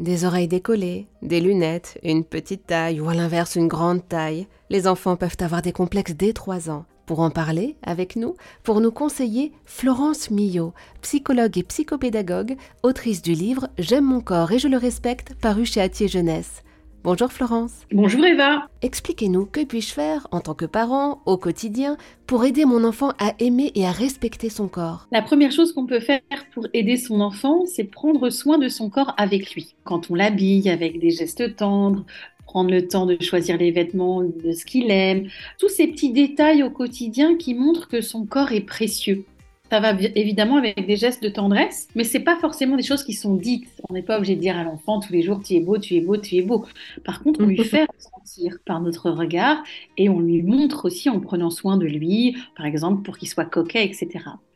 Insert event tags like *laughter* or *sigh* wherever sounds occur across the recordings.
Des oreilles décollées, des lunettes, une petite taille ou à l'inverse une grande taille. Les enfants peuvent avoir des complexes dès 3 ans. Pour en parler avec nous, pour nous conseiller, Florence Millot, psychologue et psychopédagogue, autrice du livre J'aime mon corps et je le respecte, paru chez Atier Jeunesse. Bonjour Florence. Bonjour Eva. Expliquez-nous que puis-je faire en tant que parent au quotidien pour aider mon enfant à aimer et à respecter son corps? La première chose qu'on peut faire pour aider son enfant, c'est prendre soin de son corps avec lui. Quand on l'habille avec des gestes tendres, prendre le temps de choisir les vêtements de ce qu'il aime, tous ces petits détails au quotidien qui montrent que son corps est précieux. Ça va évidemment avec des gestes de tendresse, mais c'est pas forcément des choses qui sont dites. On n'est pas obligé de dire à l'enfant tous les jours tu es beau, tu es beau, tu es beau. Par contre, on lui *laughs* fait ressentir par notre regard et on lui montre aussi en prenant soin de lui, par exemple pour qu'il soit coquet, etc.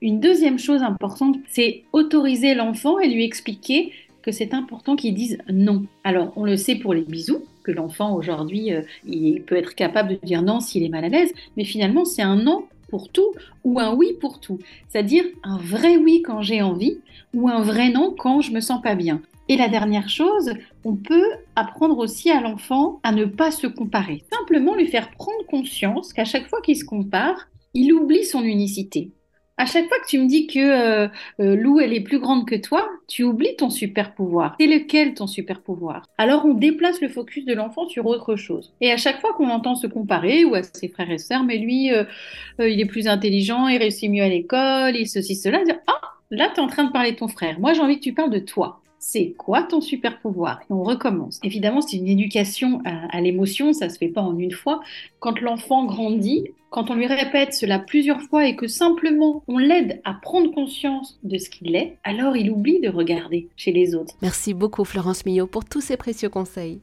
Une deuxième chose importante, c'est autoriser l'enfant et lui expliquer que c'est important qu'il dise non. Alors, on le sait pour les bisous, que l'enfant aujourd'hui, euh, il peut être capable de dire non s'il est mal à l'aise, mais finalement, c'est un non pour tout ou un oui pour tout. C'est-à-dire un vrai oui quand j'ai envie ou un vrai non quand je me sens pas bien. Et la dernière chose, on peut apprendre aussi à l'enfant à ne pas se comparer. Simplement lui faire prendre conscience qu'à chaque fois qu'il se compare, il oublie son unicité. À chaque fois que tu me dis que euh, euh, Lou, elle est plus grande que toi, tu oublies ton super pouvoir. C'est lequel ton super pouvoir? Alors on déplace le focus de l'enfant sur autre chose. Et à chaque fois qu'on entend se comparer, ou à ses frères et sœurs, mais lui, euh, il est plus intelligent, il réussit mieux à l'école, il ceci, cela, Ah, là, tu es en train de parler de ton frère. Moi, j'ai envie que tu parles de toi c'est quoi ton super pouvoir? Et on recommence. Évidemment, c'est une éducation à, l'émotion, ça se fait pas en une fois. Quand l'enfant grandit, quand on lui répète cela plusieurs fois et que simplement on l'aide à prendre conscience de ce qu'il est, alors il oublie de regarder chez les autres. Merci beaucoup Florence Millot pour tous ces précieux conseils.